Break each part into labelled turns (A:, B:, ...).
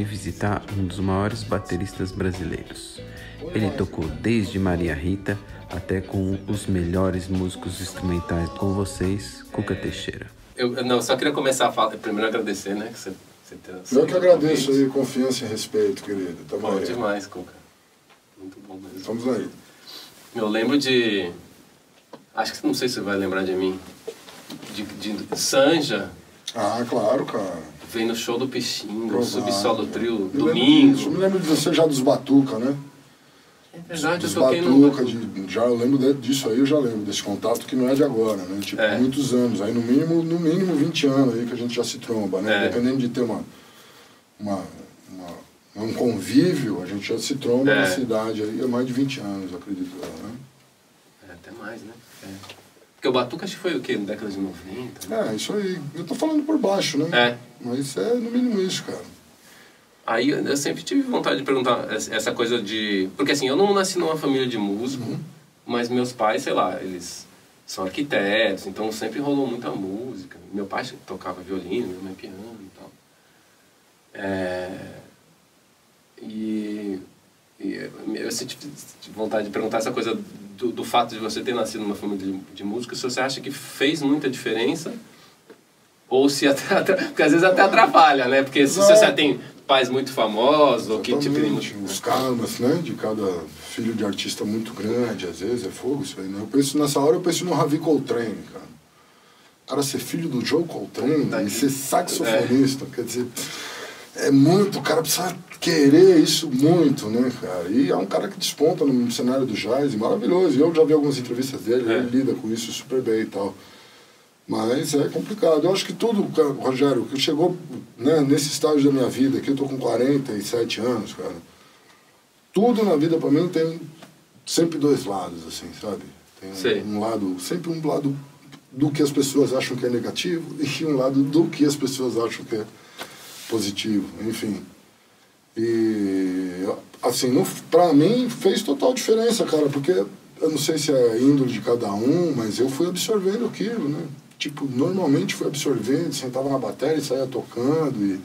A: vim visitar um dos maiores bateristas brasileiros. Ele tocou desde Maria Rita até com os melhores músicos instrumentais com vocês, Cuca Teixeira.
B: Eu, não, só queria começar a falar, primeiro agradecer, né? Que você, você
C: ter, eu que agradeço aí, confiança e respeito, querido.
B: Tamo bom aí. demais, Cuca. Muito bom mesmo.
C: Estamos aí.
B: Eu lembro de. Acho que não sei se você vai lembrar de mim. De, de Sanja.
C: Ah, claro, cara.
B: Vem no show do Peixinho, Subsolo Trio, domingo.
C: Disso. Me lembro de você já dos Batuca, né?
B: É verdade,
C: dos
B: eu toquei
C: Batuca, no... de, já eu lembro disso aí, eu já lembro, desse contato que não é de agora, né? Tipo, é. muitos anos, aí no mínimo, no mínimo 20 anos aí que a gente já se tromba, né? É. Dependendo de ter uma, uma, uma, um convívio, a gente já se tromba é. na cidade aí há mais de 20 anos, acredito né?
B: É, até mais, né? É. Porque o Batuca acho que foi o quê? Na década de 90? Né?
C: É, isso aí. Eu tô falando por baixo, né?
B: É.
C: Mas é no mínimo isso, cara.
B: Aí eu sempre tive vontade de perguntar essa coisa de. Porque assim, eu não nasci numa família de músico, uhum. mas meus pais, sei lá, eles são arquitetos, então sempre rolou muita música. Meu pai tocava violino, minha mãe piano e tal. É... E, e eu tive vontade de perguntar essa coisa do, do, fato de você ter nascido numa família de, de música, se você acha que fez muita diferença ou se até, porque às vezes até atrapalha, né? Porque se você tem pais muito famosos, ou que tipo
C: de... Os karmas, né? De cada filho de artista muito grande, às vezes é fogo isso aí, né? Eu penso, nessa hora eu penso no Ravi Coltrane, cara. Cara ser filho do Joe Coltrane tá e ser saxofonista, é. quer dizer é muito, o cara precisa querer isso muito, né, cara? E é um cara que desponta no cenário do jazz, maravilhoso. Eu já vi algumas entrevistas dele, é. ele lida com isso super bem e tal. Mas é complicado. Eu acho que tudo, Rogério, que chegou né, nesse estágio da minha vida, que eu tô com 47 anos, cara, tudo na vida para mim tem sempre dois lados, assim, sabe? Tem um, um lado, sempre um lado do que as pessoas acham que é negativo e um lado do que as pessoas acham que é positivo, enfim. E, assim, para mim fez total diferença, cara, porque eu não sei se é índole de cada um, mas eu fui absorvendo aquilo, né? Tipo, normalmente fui absorvendo, sentava na bateria e saía tocando. E...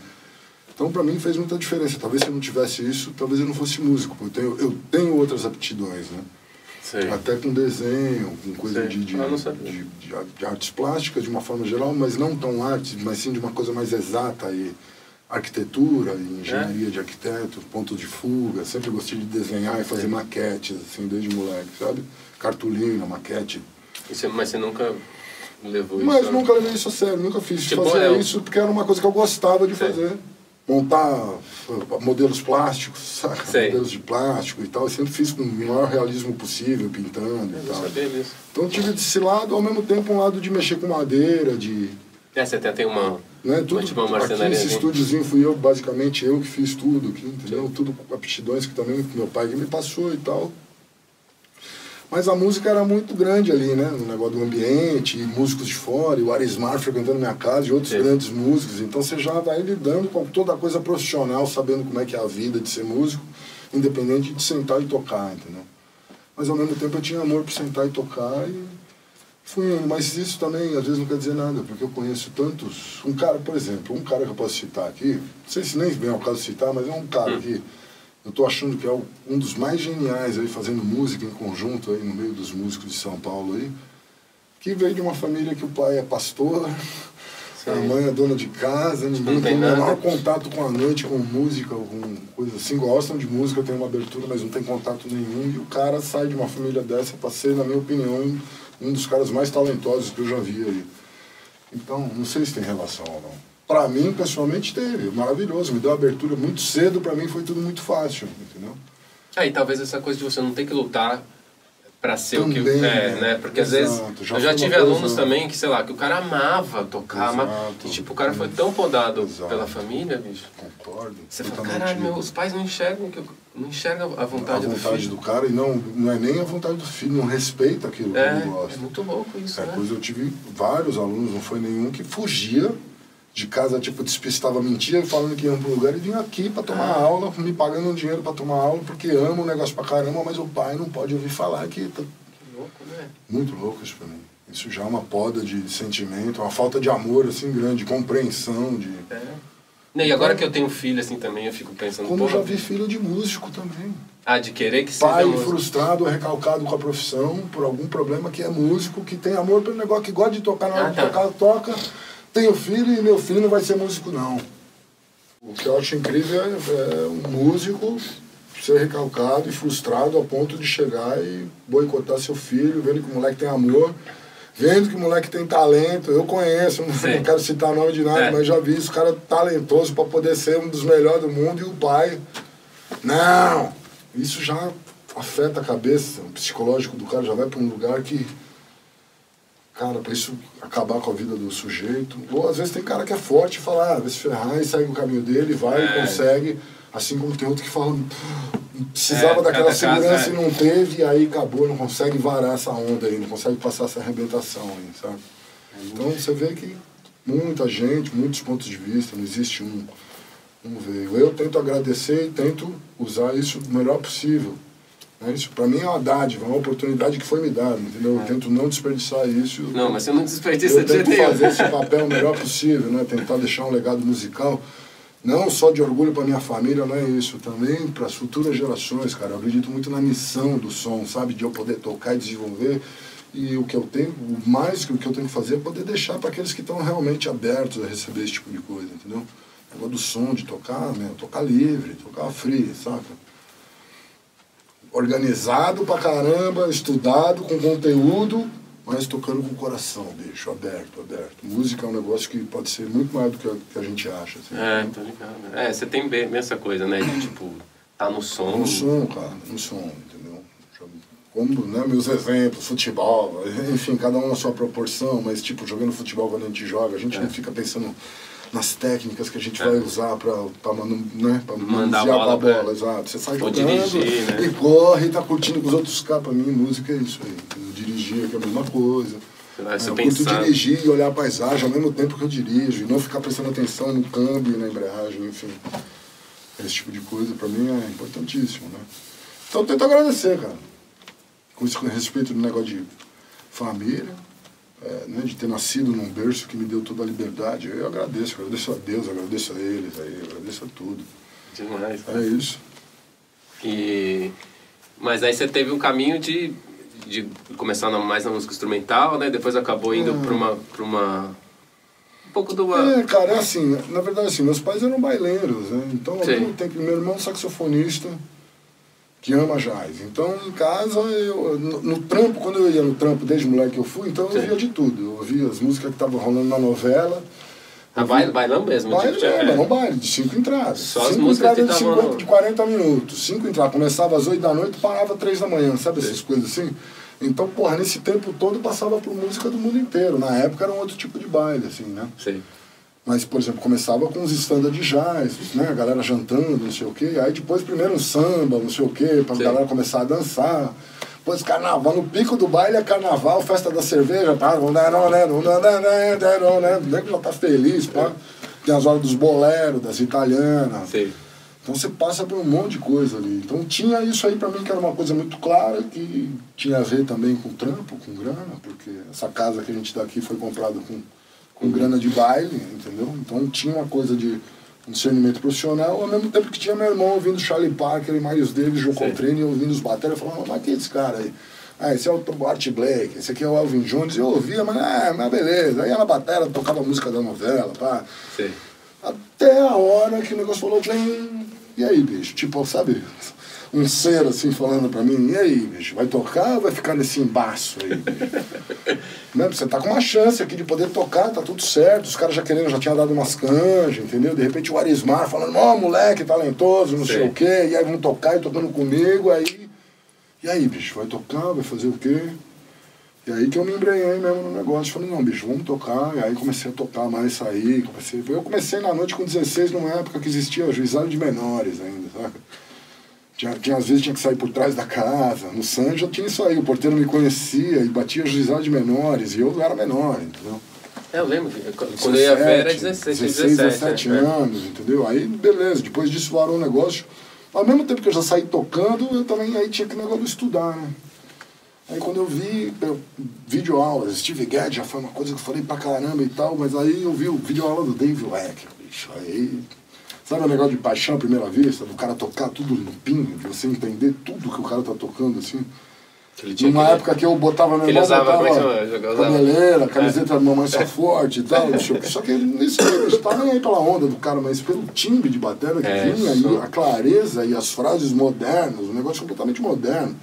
C: Então, para mim, fez muita diferença. Talvez se eu não tivesse isso, talvez eu não fosse músico. Eu tenho, eu tenho outras aptidões, né?
B: Sei.
C: Até com desenho, com coisa de, de, de, de, de artes plásticas de uma forma geral, mas não tão artes, mas sim de uma coisa mais exata e arquitetura, engenharia é? de arquiteto, ponto de fuga. Sempre gostei de desenhar e fazer maquetes, assim, desde moleque, sabe? Cartolina, maquete.
B: Você, mas você nunca levou isso?
C: Mas nunca levei isso a sério, nunca fiz. Tipo, Fazia é, isso porque era uma coisa que eu gostava de fazer. Montar uh, modelos plásticos, saca? Modelos de plástico e tal. Eu sempre fiz com o maior realismo possível, pintando eu e tal.
B: Sabia disso.
C: Então tive desse lado, ao mesmo tempo, um lado de mexer com madeira, de...
B: É, você até tem uma
C: né? Tudo, tipo aqui nesse estúdiozinho fui eu, basicamente eu que fiz tudo aqui, entendeu? Sim. Tudo aptidões que também meu pai me passou e tal. Mas a música era muito grande ali, né? O negócio do ambiente, músicos de fora, e o Arismar frequentando minha casa e outros Sim. grandes músicos. Então você já vai lidando com toda a coisa profissional, sabendo como é que é a vida de ser músico, independente de sentar e tocar, entendeu? Mas ao mesmo tempo eu tinha amor por sentar e tocar e Fui, mas isso também às vezes não quer dizer nada, porque eu conheço tantos. Um cara, por exemplo, um cara que eu posso citar aqui, não sei se nem vem ao caso citar, mas é um cara hum. que eu estou achando que é um dos mais geniais aí, fazendo música em conjunto aí no meio dos músicos de São Paulo aí, que veio de uma família que o pai é pastor, Sim. a mãe é dona de casa, ninguém tem o menor contato com a noite, com música, com coisa assim, gostam de música, tem uma abertura, mas não tem contato nenhum, e o cara sai de uma família dessa para ser, na minha opinião, um dos caras mais talentosos que eu já vi aí. Então, não sei se tem relação ou não. Para mim, pessoalmente, teve. Maravilhoso. Me deu abertura muito cedo, para mim foi tudo muito fácil, entendeu?
B: Aí, talvez essa coisa de você não ter que lutar para ser também, o que é, né? Porque Exato. às vezes já eu já tive alunos coisa... também que, sei lá, que o cara amava tocar, e tipo, o cara foi tão podado Exato. pela família, bicho.
C: Concordo.
B: Você fala, caralho, meu, os pais não enxergam que eu, não enxergam a vontade,
C: a vontade
B: do,
C: do cara e não, não é nem a vontade do filho, não respeita aquilo
B: é,
C: que ele gosta.
B: É muito louco isso, é,
C: né? Pois eu tive vários alunos, não foi nenhum que fugia de casa, tipo, despistava mentira, falando que ia para um lugar e vinha aqui para tomar ah. aula, me pagando dinheiro para tomar aula, porque ama o negócio pra caramba, mas o pai não pode ouvir falar que tá
B: louco, né?
C: Muito louco isso pra mim. Isso já é uma poda de sentimento, uma falta de amor assim grande, de compreensão, de.
B: É. E agora então, que eu tenho filho assim também, eu fico pensando...
C: Como eu já vi filho de músico também.
B: Ah, de querer que
C: seja Pai frustrado, recalcado com a profissão, por algum problema que é músico, que tem amor pelo negócio, que gosta de tocar na hora ah, de tá. tocar, toca. Tenho filho e meu filho não vai ser músico, não. O que eu acho incrível é, é um músico ser recalcado e frustrado ao ponto de chegar e boicotar seu filho, vendo que o moleque tem amor, vendo que o moleque tem talento. Eu conheço, não, não quero citar nome de nada, é. mas já vi esse cara talentoso para poder ser um dos melhores do mundo e o pai. Não! Isso já afeta a cabeça, o psicológico do cara já vai para um lugar que. Cara, para isso acabar com a vida do sujeito. Ou às vezes tem cara que é forte e fala, ah, vai se ferrar e segue o caminho dele, vai é. e consegue. Assim como tem outro que fala, precisava é, daquela segurança caso, é. e não teve, e aí acabou, não consegue varar essa onda aí, não consegue passar essa arrebentação aí, sabe? Então você vê que muita gente, muitos pontos de vista, não existe um, um veio. Eu tento agradecer e tento usar isso do melhor possível. Né? Isso para mim é uma dádiva, uma oportunidade que foi me dada, entendeu? Eu é. tento não desperdiçar isso.
B: Não, mas você não desperdiça
C: Eu tento fazer esse papel o melhor possível, né? Tentar deixar um legado musical não só de orgulho para minha família, não é isso, também para as futuras gerações, cara. Eu acredito muito na missão do som, sabe? De eu poder tocar e desenvolver. E o que eu tenho, mais que o que eu tenho que fazer é poder deixar para aqueles que estão realmente abertos a receber esse tipo de coisa, entendeu? O negócio do som, de tocar, né? tocar livre, tocar free, saca? Organizado pra caramba, estudado, com conteúdo, mas tocando com o coração, bicho, aberto, aberto. Música é um negócio que pode ser muito mais do que a, que a gente acha. Assim,
B: é, tô ligado. É, você tem bem essa coisa, né? De tipo, tá no som.
C: No som, cara, no som, entendeu? Como, né, meus exemplos, futebol, enfim, cada um na sua proporção, mas tipo, jogando futebol quando a gente joga, a gente é. não fica pensando nas técnicas que a gente é. vai usar para né, pra mandar a bola, a bola exato. Você sai jogando dirigir, né? e corre e tá curtindo com os outros caras. Pra mim, música é isso aí. Eu dirigir que é a mesma coisa. Você eu curto dirigir e olhar a paisagem ao mesmo tempo que eu dirijo, e não ficar prestando atenção no câmbio, na embreagem, enfim. Esse tipo de coisa para mim é importantíssimo, né? Então eu tento agradecer, cara. Com respeito do negócio de família, é, né, de ter nascido num berço que me deu toda a liberdade. Eu agradeço, agradeço a Deus, agradeço a eles, aí, agradeço a tudo.
B: Demais.
C: É isso.
B: E... Mas aí você teve um caminho de, de começar mais na música instrumental, né? Depois acabou indo hum. para uma, pra uma... Um pouco do...
C: É, cara, é assim, na verdade assim, meus pais eram baileiros, né? Então, ao mesmo tempo, meu irmão saxofonista, que ama jazz. Então, em casa, eu, no, no, trampo, quando eu ia no trampo, desde moleque que eu fui, então eu via de tudo. Eu ouvia as músicas que estavam rolando na novela.
B: Ah, baile, bailão mesmo?
C: Baile, tipo, é, um baile, de cinco entradas. Só cinco entradas de, 50, de 40 minutos. Cinco entradas. Começava às 8 da noite parava às 3 da manhã, sabe Sim. essas coisas assim? Então, porra, nesse tempo todo passava por música do mundo inteiro. Na época era um outro tipo de baile, assim, né?
B: Sim.
C: Mas, por exemplo, começava com os standard de jazz, né? A galera jantando, não sei o quê. Aí depois primeiro um samba, não sei o quê, pra Sim. galera começar a dançar. Depois carnaval, no pico do baile é carnaval, festa da cerveja, tá? O nego já tá feliz, pá. Tem as horas dos boleros, das italianas.
B: Sim.
C: Então você passa por um monte de coisa ali. Então tinha isso aí pra mim que era uma coisa muito clara, que tinha a ver também com trampo, com grana, porque essa casa que a gente tá aqui foi comprada com com grana de baile, entendeu? Então tinha uma coisa de discernimento profissional, ao mesmo tempo que tinha meu irmão ouvindo Charlie Parker e Miles Davis, Joe Coltrane, ouvindo os bateras, falando, mas que é esse cara aí? Ah, esse é o Art Blake, esse aqui é o Alvin Jones. Eu ouvia, mas, ah, mas beleza. Aí na bateria tocava a música da novela, pá.
B: Sim.
C: Até a hora que o negócio falou, bem, e aí, bicho? Tipo, sabe? Um ser assim falando pra mim, e aí, bicho, vai tocar ou vai ficar nesse embaço aí? né? Você tá com uma chance aqui de poder tocar, tá tudo certo, os caras já querendo, já tinha dado umas canjas, entendeu? De repente o Arismar falando, ó, oh, moleque talentoso, não Sim. sei o quê, e aí vão tocar e tocando comigo, aí. E aí, bicho, vai tocar, vai fazer o quê? E aí que eu me embrenhei mesmo no negócio. Falei, não, bicho, vamos tocar. E aí comecei a tocar mais, sair. Comecei... Eu comecei na noite com 16, numa época que existia juizado de menores ainda, sabe? Tinha, tinha, às vezes tinha que sair por trás da casa. No San já tinha isso aí, o porteiro me conhecia e batia juizado de menores, e eu era menor, entendeu?
B: É, eu lembro, quando eu ia ver era 16, 16
C: 17, 17 é. anos, entendeu? Aí, beleza, depois disso varou um negócio. Ao mesmo tempo que eu já saí tocando, eu também aí tinha que negócio de estudar, né? Aí quando eu vi eu, vídeo aulas, Steve Gadd já foi uma coisa que eu falei pra caramba e tal, mas aí eu vi o vídeo aula do Dave Wecker, bicho. Aí Sabe o negócio de paixão à primeira vista? Do cara tocar tudo limpinho, de você entender tudo que o cara tá tocando, assim. Numa que época que eu botava meu irmão,
B: usava,
C: botava cabeleira, camiseta é. da mamãe só forte e tal. só que nesse não estava nem aí pela onda do cara, mas pelo timbre de bateria que é, vinha, e a clareza e as frases modernas, um negócio completamente moderno.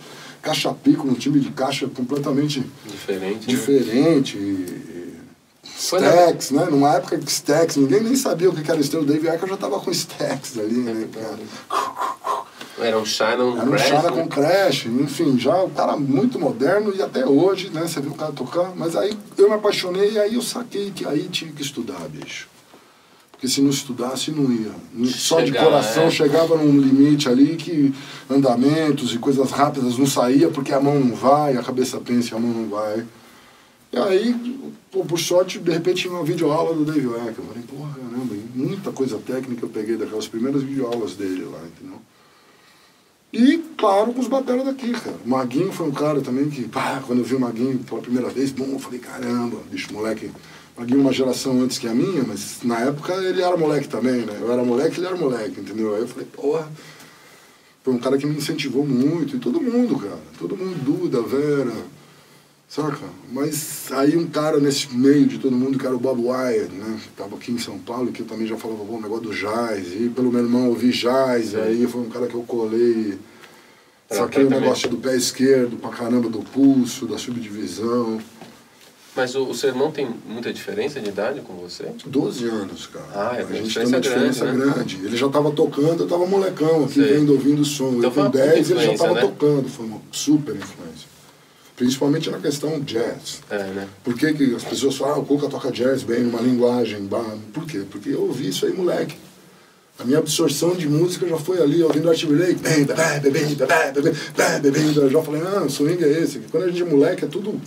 C: Caixa pico, um timbre de caixa completamente
B: diferente. Né?
C: diferente. Né? Stacks, né? Numa época de Stacks, ninguém nem sabia o que era o Dave Ecker já tava com Stacks ali, né, cara?
B: Era um Shannon
C: Era um Crash, Shannon né? com Crash, enfim, já o cara muito moderno e até hoje, né? Você viu o cara tocar. Mas aí eu me apaixonei e aí eu saquei que aí tinha que estudar, bicho. Porque se não estudasse, não ia. Só Chegar, de coração é. chegava num limite ali que andamentos e coisas rápidas não saía porque a mão não vai, a cabeça pensa e a mão não vai. E aí, pô, por sorte, de repente tinha uma videoaula do Dave Eck. Eu falei, porra, caramba, muita coisa técnica eu peguei daquelas primeiras videoaulas dele lá, entendeu? E, claro, com os bateras daqui, cara. O Maguinho foi um cara também que, pá, quando eu vi o Maguinho pela primeira vez, bom, eu falei, caramba, bicho, moleque. Maguinho uma geração antes que a minha, mas na época ele era moleque também, né? Eu era moleque, ele era moleque, entendeu? Aí eu falei, porra. Foi um cara que me incentivou muito, e todo mundo, cara. Todo mundo, Duda, Vera, saca? Mas aí um cara nesse meio de todo mundo, que era o Bob Wyatt, né? Que tava aqui em São Paulo, que eu também já falava, bom, negócio do jazz, e pelo meu irmão ouvi jazz, aí foi um cara que eu colei Saquei o negócio do pé esquerdo pra caramba, do pulso, da subdivisão.
B: Mas o, o seu irmão tem muita diferença de idade com você?
C: 12 anos, cara.
B: Ah, é,
C: a gente tem uma diferença grande, né? grande. Ele já estava tocando, eu estava molecão aqui, Sei. vendo, ouvindo o som. Então eu com 10 ele já estava né? tocando, foi uma super influência. Principalmente na questão jazz.
B: É, né?
C: Por que, que as pessoas falam, ah, o Cuca toca jazz bem, numa linguagem, por quê? Porque eu ouvi isso aí, moleque. A minha absorção de música já foi ali, ouvindo Art Blake, bem, bem, bem, bem, bem, eu já falei, ah, o swing é esse. Quando a gente é moleque, é tudo.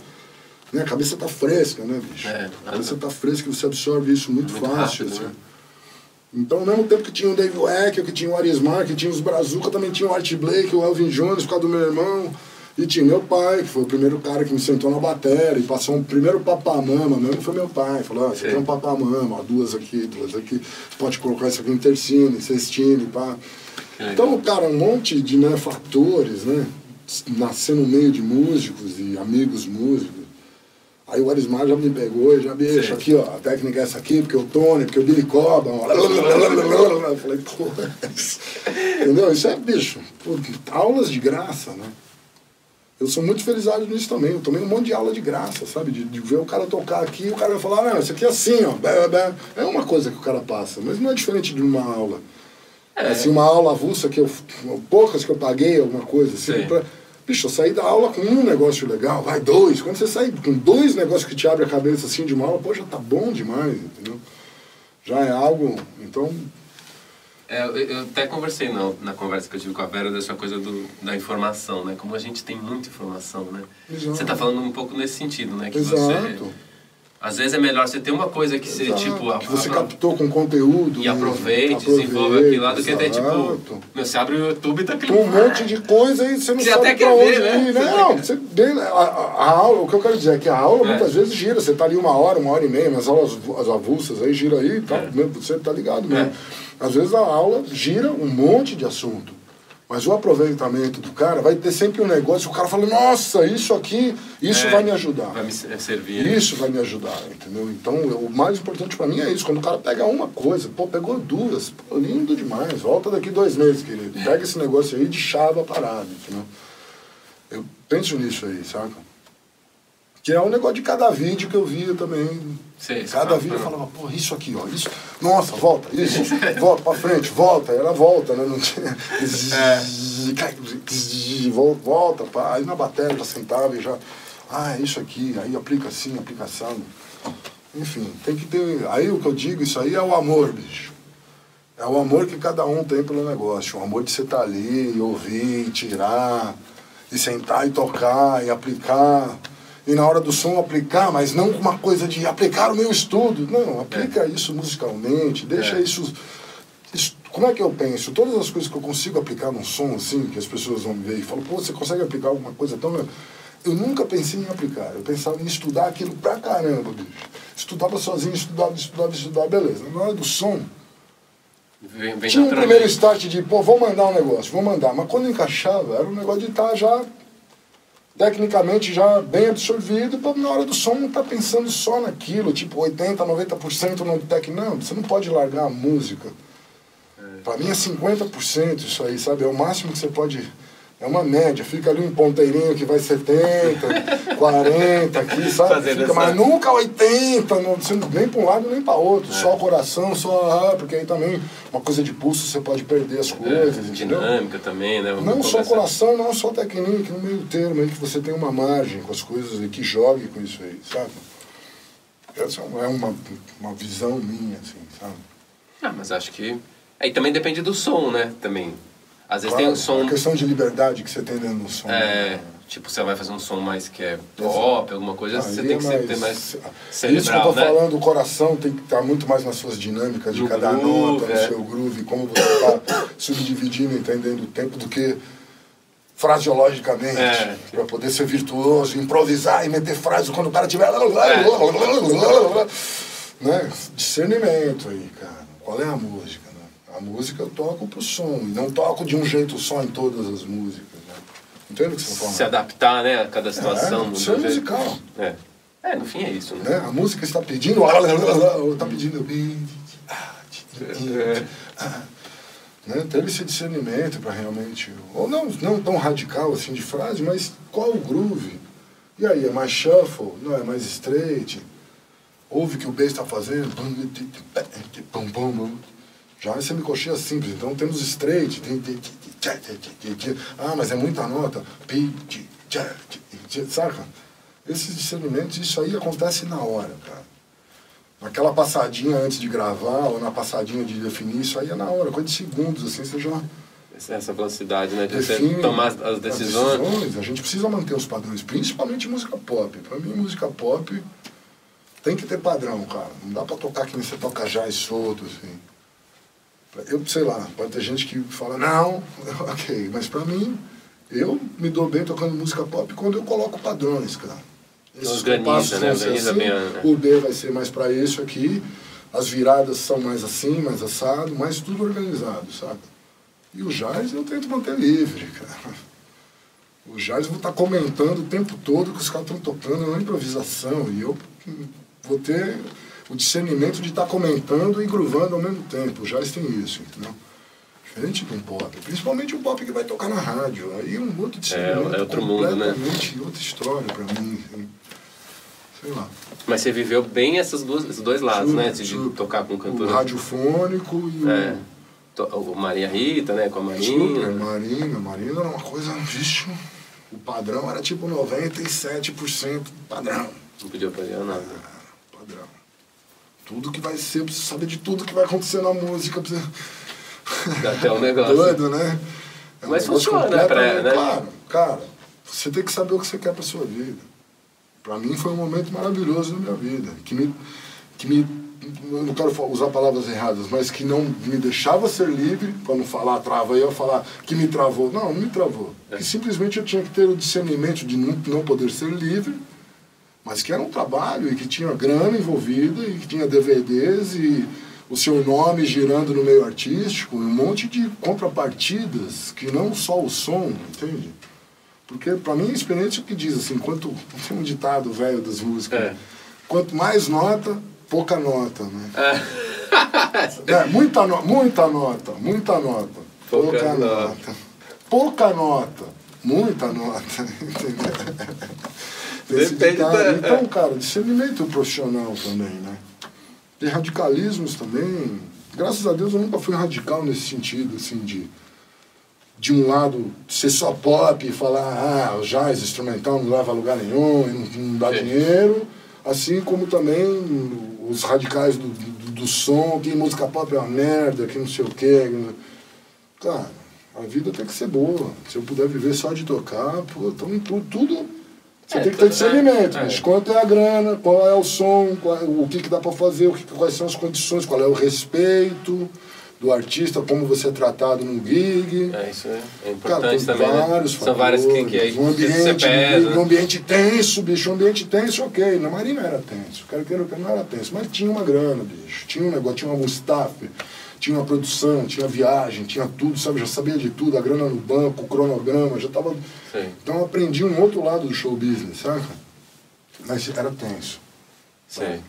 C: Né, a cabeça tá fresca, né, bicho? É, a cabeça tá fresca, você absorve isso muito, muito fácil. Rápido, assim. né? Então, ao mesmo tempo que tinha o Dave Weck, que tinha o Arismar, que tinha os Brazuca, também tinha o Art Blake, o Elvin Jones, por causa do meu irmão. E tinha meu pai, que foi o primeiro cara que me sentou na bateria e passou um primeiro papamama mesmo, foi meu pai. Falou, ah, você tem um papamama, duas aqui, duas aqui, pode colocar isso aqui em tercine, sextine, pá. Então, cara, um monte de né, fatores, né? Nascer no meio de músicos e amigos músicos. Aí o Arismar já me pegou e já, bicho, aqui, ó, a técnica é essa aqui, porque o Tony, porque o Billy Coba. Eu falei, pô, entendeu? Isso é, bicho, pô, aulas de graça, né? Eu sou muito felizado nisso também. Eu tomei um monte de aula de graça, sabe? De, de ver o cara tocar aqui e o cara vai falar, não, isso aqui é assim, ó. É uma coisa que o cara passa, mas não é diferente de uma aula. É. Assim, uma aula avulsa que eu. Poucas que eu paguei, alguma coisa assim. Pra, bicho, eu saí da aula com um negócio legal, vai dois. Quando você sai com dois negócios que te abrem a cabeça assim de uma aula, pô, já tá bom demais, entendeu? Já é algo. Então,
B: é, eu, até conversei na, na conversa que eu tive com a Vera dessa coisa do, da informação, né? Como a gente tem muita informação, né? Exato. Você está falando um pouco nesse sentido, né? Que
C: Exato.
B: Você, às vezes é melhor você ter uma coisa que você, tipo...
C: A, que você a, captou com conteúdo.
B: E aproveite, aproveite desenvolva aquilo lá, do que até, tipo... Meu, você abre o YouTube e tá
C: aquele... Um monte de coisa e você não você sabe até pra onde ver, né? ir. Né? Não, você, bem, a, a, aula, o que eu quero dizer é que a aula é. muitas vezes gira. Você tá ali uma hora, uma hora e meia, nas aulas as avulsas aí, gira aí e tal. É. Você tá ligado mesmo. É. Às vezes a aula gira um monte de assunto. Mas o aproveitamento do cara vai ter sempre um negócio, o cara fala, nossa, isso aqui, isso é, vai me ajudar.
B: Vai me servir. Né?
C: Isso vai me ajudar, entendeu? Então, o mais importante para mim é isso. Quando o cara pega uma coisa, pô, pegou duas, pô, lindo demais. Volta daqui dois meses, querido. Pega esse negócio aí de chava parado, entendeu? Eu penso nisso aí, saca? Que é um negócio de cada vídeo que eu via também. Sim, cada vídeo eu falava, pô, isso aqui, ó, isso. Nossa, volta, isso, volta pra frente, volta, ela volta, né? Não tinha. É. Volta, pá. Aí na bateria já sentava e já. Ah, é isso aqui, aí aplica assim, aplica assado. Enfim, tem que ter. Aí o que eu digo, isso aí é o amor, bicho. É o amor que cada um tem pelo negócio. O amor de você estar tá ali, ouvir, tirar, e sentar e tocar, e aplicar e na hora do som aplicar, mas não uma coisa de aplicar o meu estudo. Não, aplica é. isso musicalmente, deixa é. isso, isso, Como é que eu penso? Todas as coisas que eu consigo aplicar num som assim, que as pessoas vão ver e falam, pô, você consegue aplicar alguma coisa tão. Eu nunca pensei em aplicar, eu pensava em estudar aquilo pra caramba, bicho. Estudava sozinho, estudava, estudava, estudava, beleza. Na hora do som,
B: Vem, vem
C: Tinha um primeiro start de, pô, vou mandar um negócio, vou mandar. Mas quando encaixava, era um negócio de estar tá já tecnicamente já bem absorvido, para na hora do som não tá pensando só naquilo, tipo 80, 90% no tech. Não, você não pode largar a música. É. Para mim é 50% isso aí, sabe? É o máximo que você pode é uma média, fica ali um ponteirinho que vai 70, 40 aqui, sabe? Fica, mas nunca 80, não, nem para um lado nem para outro, é. só o coração, só ah, porque aí também uma coisa de pulso você pode perder as é, coisas. É,
B: dinâmica também, né?
C: Não só coração, não só técnica, no meio termo aí que você tem uma margem com as coisas e que jogue com isso aí, sabe? Essa é uma, uma visão minha, assim, sabe?
B: Ah, mas acho que. Aí também depende do som, né? Também. Às vezes claro, tem um som.
C: A questão de liberdade que você tem dentro do som.
B: É. Né? Tipo, você vai fazer um som mais que é pop, alguma coisa, você tem que é mais, ter mais cerebral,
C: Isso que eu tô
B: né?
C: falando, o coração tem que estar muito mais nas suas dinâmicas de no cada groove, nota, no é. seu groove, como você está subdividindo, entendendo o tempo do que fraseologicamente, é. para poder ser virtuoso, improvisar e meter frase quando o cara tiver... É. Né? Discernimento aí, cara. Qual é a música? A música eu toco pro som, e não toco de um jeito só em todas as músicas. Né? Entende o que você está falando?
B: Se adaptar, né, a cada situação.
C: É, isso é musical.
B: É. é, no fim é isso, né? né?
C: A música está pedindo, está pedindo... Né? Ter esse discernimento para realmente... Ou não, não tão radical assim de frase, mas qual o groove? E aí, é mais shuffle? Não, é mais straight? Ouve que o bass está fazendo? Já é semicocheia simples, então temos straight, tem, ah, mas é muita nota, saca? Esses discernimentos, isso aí acontece na hora, cara. Naquela passadinha antes de gravar, ou na passadinha de definir, isso aí é na hora, coisa de segundos, assim, você já...
B: Essa velocidade, né? De você tomar as decisões. as decisões.
C: A gente precisa manter os padrões, principalmente música pop. Pra mim, música pop tem que ter padrão, cara. Não dá pra tocar que nem você toca jazz solto, assim. Eu sei lá, pode ter gente que fala, não, ok, mas pra mim, eu me dou bem tocando música pop quando eu coloco padrões, cara.
B: Esses Organiza, né? Organiza
C: assim,
B: bem, né?
C: O B vai ser mais pra isso aqui, as viradas são mais assim, mais assado, mas tudo organizado, sabe? E o jazz eu tento manter livre, cara. O jazz eu vou estar tá comentando o tempo todo que os caras estão tocando, é uma improvisação. E eu vou ter o discernimento de estar tá comentando e groovando ao mesmo tempo. O jazz tem isso, entendeu? Diferente de um pop. Principalmente um pop que vai tocar na rádio. Aí um outro discernimento.
B: É, é outro mundo, né?
C: outra história para mim. Sei lá.
B: Mas você viveu bem essas duas, esses dois lados, né? De tocar com cantor.
C: O radiofônico e
B: é. o... O Maria Rita, né? Com a Marina.
C: Super, Marina. Marina era uma coisa... Vixe, o padrão era tipo 97% padrão.
B: Não podia fazer nada.
C: É, padrão tudo que vai ser, eu preciso saber de tudo que vai acontecer na música. Preciso...
B: Dá até um negócio.
C: Doido, né?
B: É Mas funciona, né? Pra, né?
C: Claro, cara, você tem que saber o que você quer pra sua vida. Pra mim foi um momento maravilhoso na minha vida, que me, que me eu não quero usar palavras erradas, mas que não me deixava ser livre, para não falar trava, aí eu falar que me travou. Não, não me travou. É. Que simplesmente eu tinha que ter o discernimento de não, não poder ser livre mas que era um trabalho e que tinha grana envolvida e que tinha DVDs e o seu nome girando no meio artístico, um monte de contrapartidas que não só o som, entende? Porque para mim a experiência é o que diz assim, quanto tem um ditado velho das músicas, é. quanto mais nota, pouca nota, né? É, é muita, no, muita nota, muita nota, pouca, pouca nota. nota. Pouca nota, muita nota, entendeu? Depende da... Então, cara, discernimento profissional também, né? Tem radicalismos também. Graças a Deus eu nunca fui radical nesse sentido, assim, de de um lado ser só pop e falar, ah, o jazz instrumental não leva a lugar nenhum, não, não dá dinheiro, assim como também os radicais do, do, do, som, que música pop é uma merda, que não sei o quê. Cara, a vida tem que ser boa. Se eu puder viver só de tocar, pô, então tudo, tudo você é, tem que ter discernimento. É. Quanto é a grana, qual é o som, qual, o que, que dá para fazer, o que, quais são as condições, qual é o respeito. do artista, como você é tratado num gig.
B: É, isso é, é importante
C: Cara,
B: também. né?
C: vários
B: São várias que, que aí
C: um ambiente,
B: pesa.
C: um
B: né?
C: ambiente tenso, bicho, um ambiente tenso, ok. Na Marina era tenso, o cara que não era tenso, mas tinha uma grana, bicho. Tinha um negócio, tinha um staff, tinha uma produção, tinha viagem, tinha tudo, sabe? Já sabia de tudo, a grana no banco, o cronograma, já tava.
B: Sim.
C: Então eu aprendi um outro lado do show business, saca? Mas era tenso.
B: Sim.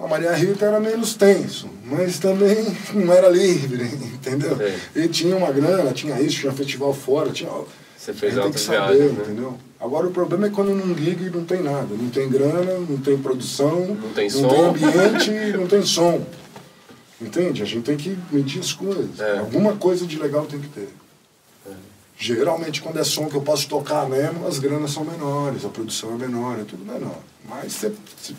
C: A Maria Rita era menos tenso, mas também não era livre, entendeu?
B: Sim.
C: E tinha uma grana, tinha isso, tinha festival fora, tinha.
B: Você fez
C: tem que saber,
B: viagens, né?
C: entendeu? Agora o problema é quando num gig não tem nada, não tem grana, não tem produção,
B: Não tem
C: não
B: som.
C: tem ambiente, não tem som. Entende? A gente tem que medir as coisas.
B: É.
C: Alguma coisa de legal tem que ter.
B: É.
C: Geralmente quando é som que eu posso tocar mesmo, as granas são menores, a produção é menor, é tudo menor. Mas, cê-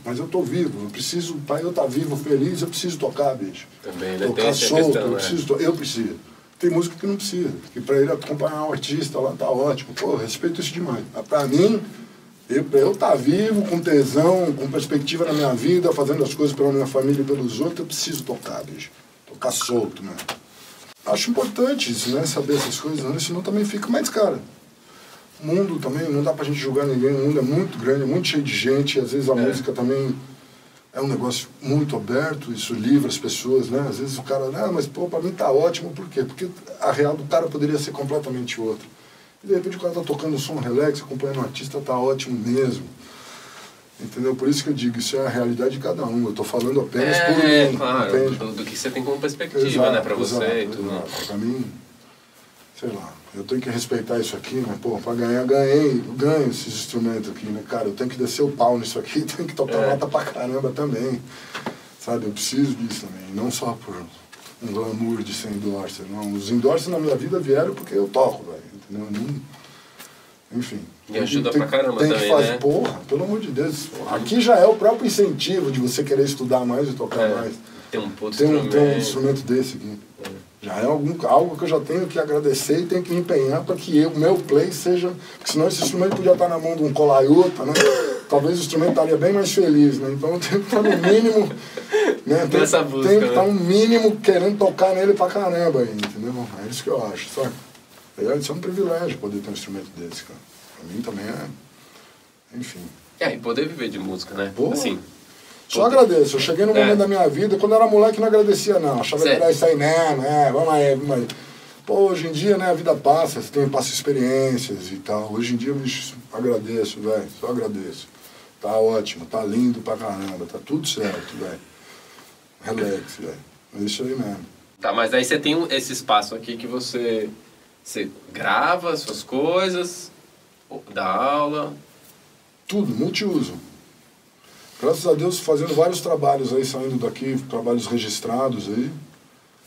C: mas eu tô vivo, eu preciso, para eu estar vivo, feliz, eu preciso tocar, bicho.
B: Também, né? Tem
C: Tocar
B: essa
C: solto,
B: questão,
C: eu
B: né?
C: preciso, to- eu preciso. Tem música que não precisa, que para ele acompanhar um artista lá tá ótimo. Pô, respeito isso demais. Mas para mim, eu, estar vivo, com tesão, com perspectiva na minha vida, fazendo as coisas pela minha família e pelos outros, eu preciso tocar, bicho. Tocar solto, né? Acho importante isso, né? Saber essas coisas, né? senão também fica. Mas, cara, o mundo também, não dá pra gente julgar ninguém, o mundo é muito grande, é muito cheio de gente, às vezes a
B: É.
C: música também é um negócio muito aberto, isso livra as pessoas, né? Às vezes o cara, ah, mas pô, pra mim tá ótimo, por quê? Porque a real do cara poderia ser completamente outra. E de repente o cara tá tocando som relax, acompanhando um artista, tá ótimo mesmo. Entendeu? Por isso que eu digo, isso é a realidade de cada um. Eu tô falando apenas por
B: É,
C: mim.
B: claro,
C: entende?
B: do, do que você tem como perspectiva, né, pra você
C: exato,
B: e tudo. né?
C: exato. Pra mim, sei lá, eu tenho que respeitar isso aqui, né? Pô, pra ganhar, ganhei, ganho esses instrumentos aqui, né? Cara, eu tenho que descer o pau nisso aqui, tenho que tocar
B: É.
C: nota pra caramba também. Sabe, eu preciso disso também, não só por um glamour de ser endorser, não. Os endorsers na minha vida vieram porque eu toco, velho, entendeu? Não- enfim.
B: E ajuda
C: tem,
B: pra caramba
C: tem
B: também,
C: que fazer,
B: né?
C: Porra, pelo amor de Deus. Aqui já é o próprio incentivo de você querer estudar mais e tocar
B: É,
C: mais.
B: tem um puto
C: Tem um, tem um
B: instrumento.
C: desse aqui. Já é algum, algo que eu já tenho que agradecer e tenho que empenhar para que o meu play seja. Porque senão esse instrumento podia estar na mão de um colaiota, né? Talvez o instrumento estaria bem mais feliz, né? Então eu tenho que estar no mínimo. Né? Tem,
B: Nessa busca,
C: tenho que estar
B: né?
C: no mínimo querendo tocar nele pra caramba aí, entendeu? É isso que eu acho, sabe? É, isso é um privilégio poder ter um instrumento desse, cara. Pra mim também é. Enfim.
B: É, e poder viver de música, né?
C: Porra.
B: Assim,
C: Só agradeço. Eu cheguei num
B: É.
C: momento da minha vida, quando eu era moleque, não agradecia, não. Achava que era isso aí mesmo, é, vamos aí, vamos aí. Pô, hoje em dia, né, a vida passa, você tem, passa experiências e tal. Hoje em dia, eu agradeço, velho, só agradeço. Tá ótimo, tá lindo pra caramba, tá tudo certo, velho. Relax, velho. É isso aí mesmo.
B: Tá, mas aí você tem esse espaço aqui que você, você grava as suas coisas, dá aula.
C: Tudo, multiuso. Graças a Deus, fazendo vários trabalhos aí, saindo daqui, trabalhos registrados aí,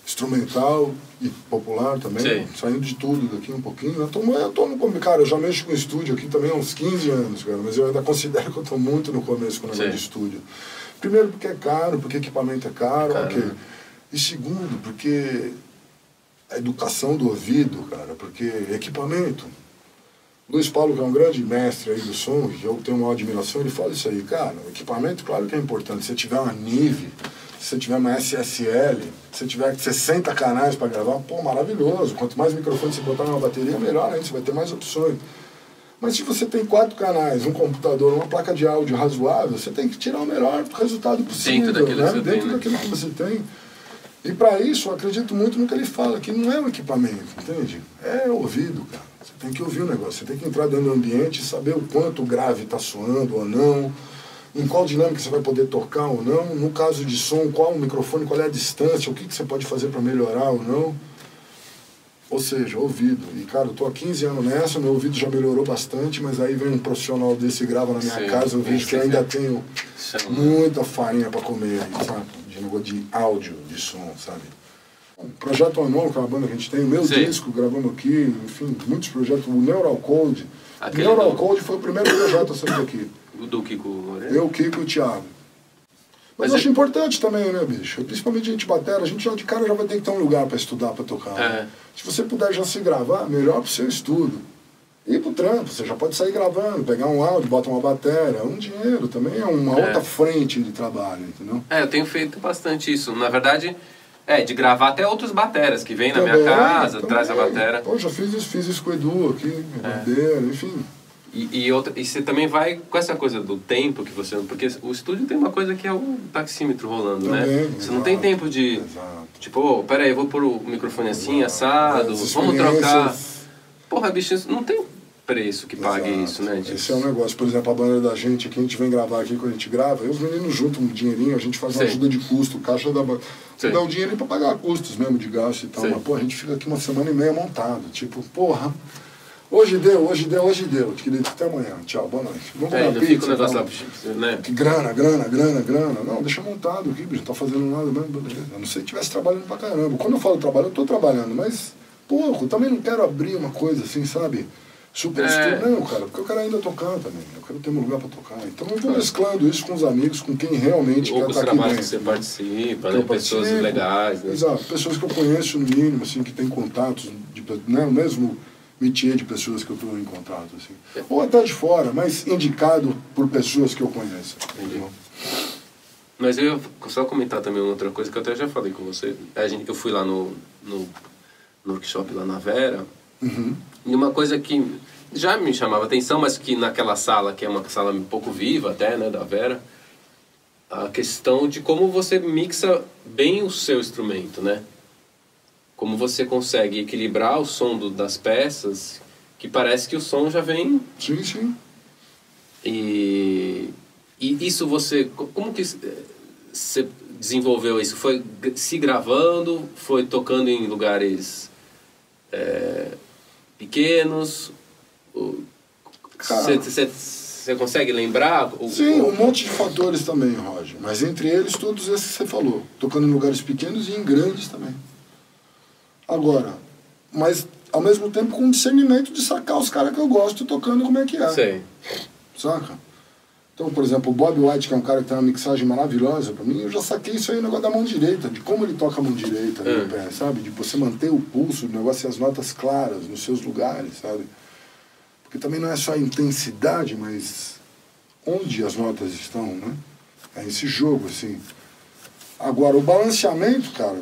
C: instrumental e popular também,
B: Sim.
C: saindo de tudo daqui um pouquinho. Eu tô, eu tô no começo, cara, eu já mexo com estúdio aqui também há uns 15 anos, cara, mas eu ainda considero que eu tô muito no começo com o negócio
B: Sim.
C: de estúdio. Primeiro porque é caro, porque equipamento é caro,
B: né?
C: E segundo, porque a educação do ouvido, cara, porque equipamento. Luiz Paulo, que é um grande mestre aí do som, que eu tenho uma admiração, ele fala isso aí, cara, equipamento, claro que é importante. Se você tiver uma Nive, se você tiver uma SSL, se você tiver 60 canais para gravar, pô, maravilhoso. Quanto mais microfone você botar numa bateria, melhor ainda, você vai ter mais opções. Mas se você tem quatro canais, um computador, uma placa de áudio razoável, você tem que tirar o melhor resultado possível,
B: daquilo que
C: né?
B: você
C: dentro
B: tem, né?
C: daquilo que você tem. E para isso, eu acredito muito no que ele fala, que não é o equipamento, entende? É ouvido, cara. Você tem que ouvir o negócio, você tem que entrar dentro do ambiente e saber o quanto o grave está soando ou não, em qual dinâmica você vai poder tocar ou não, no caso de som, qual o microfone, qual é a distância, o que, que você pode fazer para melhorar ou não. Ou seja, ouvido. E, cara, eu tô há 15 anos nessa, meu ouvido já melhorou bastante, mas aí vem um profissional desse grava na minha
B: Sim,
C: casa, eu vejo que eu ainda tenho
B: Chama.
C: muita farinha para comer sabe? De negócio de áudio, de som, sabe? O Projeto Anon, que é uma banda que a gente tem, o meu
B: Sim.
C: disco, gravamos aqui, enfim, muitos projetos. O Neural Code. O
B: Aquele
C: Neural Code foi o primeiro projeto a sair daqui.
B: Do Kiko Loureiro.
C: Eu, Kiko e o Thiago. Mas,
B: Mas
C: eu acho
B: é-
C: importante também, né, bicho? Principalmente a gente batera, a gente já de cara já vai ter que ter um lugar para estudar, para tocar.
B: É.
C: Se você puder já se gravar, melhor pro seu estudo. E pro trampo, você já pode sair gravando, pegar um áudio, bota uma bateria, é um dinheiro também, é uma
B: É.
C: outra frente de trabalho, entendeu?
B: É, eu tenho feito bastante isso. Na verdade, É, de gravar até outros bateras que vem na minha casa, também. traz a batera.
C: Pô, já fiz isso, fiz isso com o Edu aqui, é. enfim.
B: E, e, outra, e você também vai com essa coisa do tempo que você. Porque o estúdio tem uma coisa que é o taxímetro rolando, né? também, né? Você exato, não tem tempo de. Exato. Tipo, oh, peraí, eu vou pôr o microfone assim, assado, vamos trocar. Porra, bicho, não tem preço que pague Exato. isso, né?
C: Tipo... Esse é um negócio. Por exemplo, a banda da gente, aqui a gente vem gravar aqui, quando a gente grava, eu os meninos juntam um dinheirinho, a gente faz uma Sim. ajuda de custo, caixa da banda. Você dá um dinheiro pra pagar custos mesmo de gasto e tal. Sim. Mas, pô, a gente fica aqui uma semana e meia montado. Tipo, porra. Hoje deu, hoje deu, hoje deu. Querido, até amanhã. Tchau, boa noite.
B: Vamos é, comer pizza. Negócio lá, né?
C: Que grana, grana, grana, grana. Não, deixa montado aqui, bicho. Não tá fazendo nada mesmo, beleza. A não sei que estivesse trabalhando pra caramba. Quando eu falo trabalho, eu tô trabalhando, mas, eu também não quero abrir uma coisa assim, sabe? Super é. Não, cara, porque eu quero ainda tocar também. Eu quero ter um lugar para tocar. Então eu vou mesclando isso com os amigos, com quem realmente
B: Ou quer estar tá aqui dentro. que você participa, né? pessoas legais. Né?
C: Exato, pessoas que eu conheço no mínimo, assim, que tem contatos, de, né? o mesmo métier de pessoas que eu estou em contato. Assim. Ou até de fora, mas indicado por pessoas que eu conheço. Entendi.
B: Mas eu ia só comentar também uma outra coisa que eu até já falei com você. A gente, eu fui lá no, no, no workshop lá na Vera. Uhum. E uma coisa que já me chamava atenção, mas que naquela sala, que é uma sala um pouco viva até, né, da Vera, a questão de como você mixa bem o seu instrumento, né? Como você consegue equilibrar o som do, das peças, que parece que o som já vem...
C: Sim, sim.
B: E, e isso você... Como que você desenvolveu isso? Foi se gravando? Foi tocando em lugares... É, pequenos? Você consegue lembrar?
C: Sim, um monte de fatores também, Roger. Mas entre eles, todos esses que você falou. Tocando em lugares pequenos e em grandes também. Agora, mas ao mesmo tempo com discernimento de sacar os caras que eu gosto tocando como é que é.
B: Sei.
C: Saca? Então, por exemplo, o Bob White, que é um cara que tem uma mixagem maravilhosa pra mim, eu já saquei isso aí no negócio da mão direita, de como ele toca a mão direita no é. pé, sabe? De você manter o pulso do negócio e as notas claras nos seus lugares, sabe? Porque também não é só a intensidade, mas onde as notas estão, né? É esse jogo, assim. Agora, o balanceamento, cara,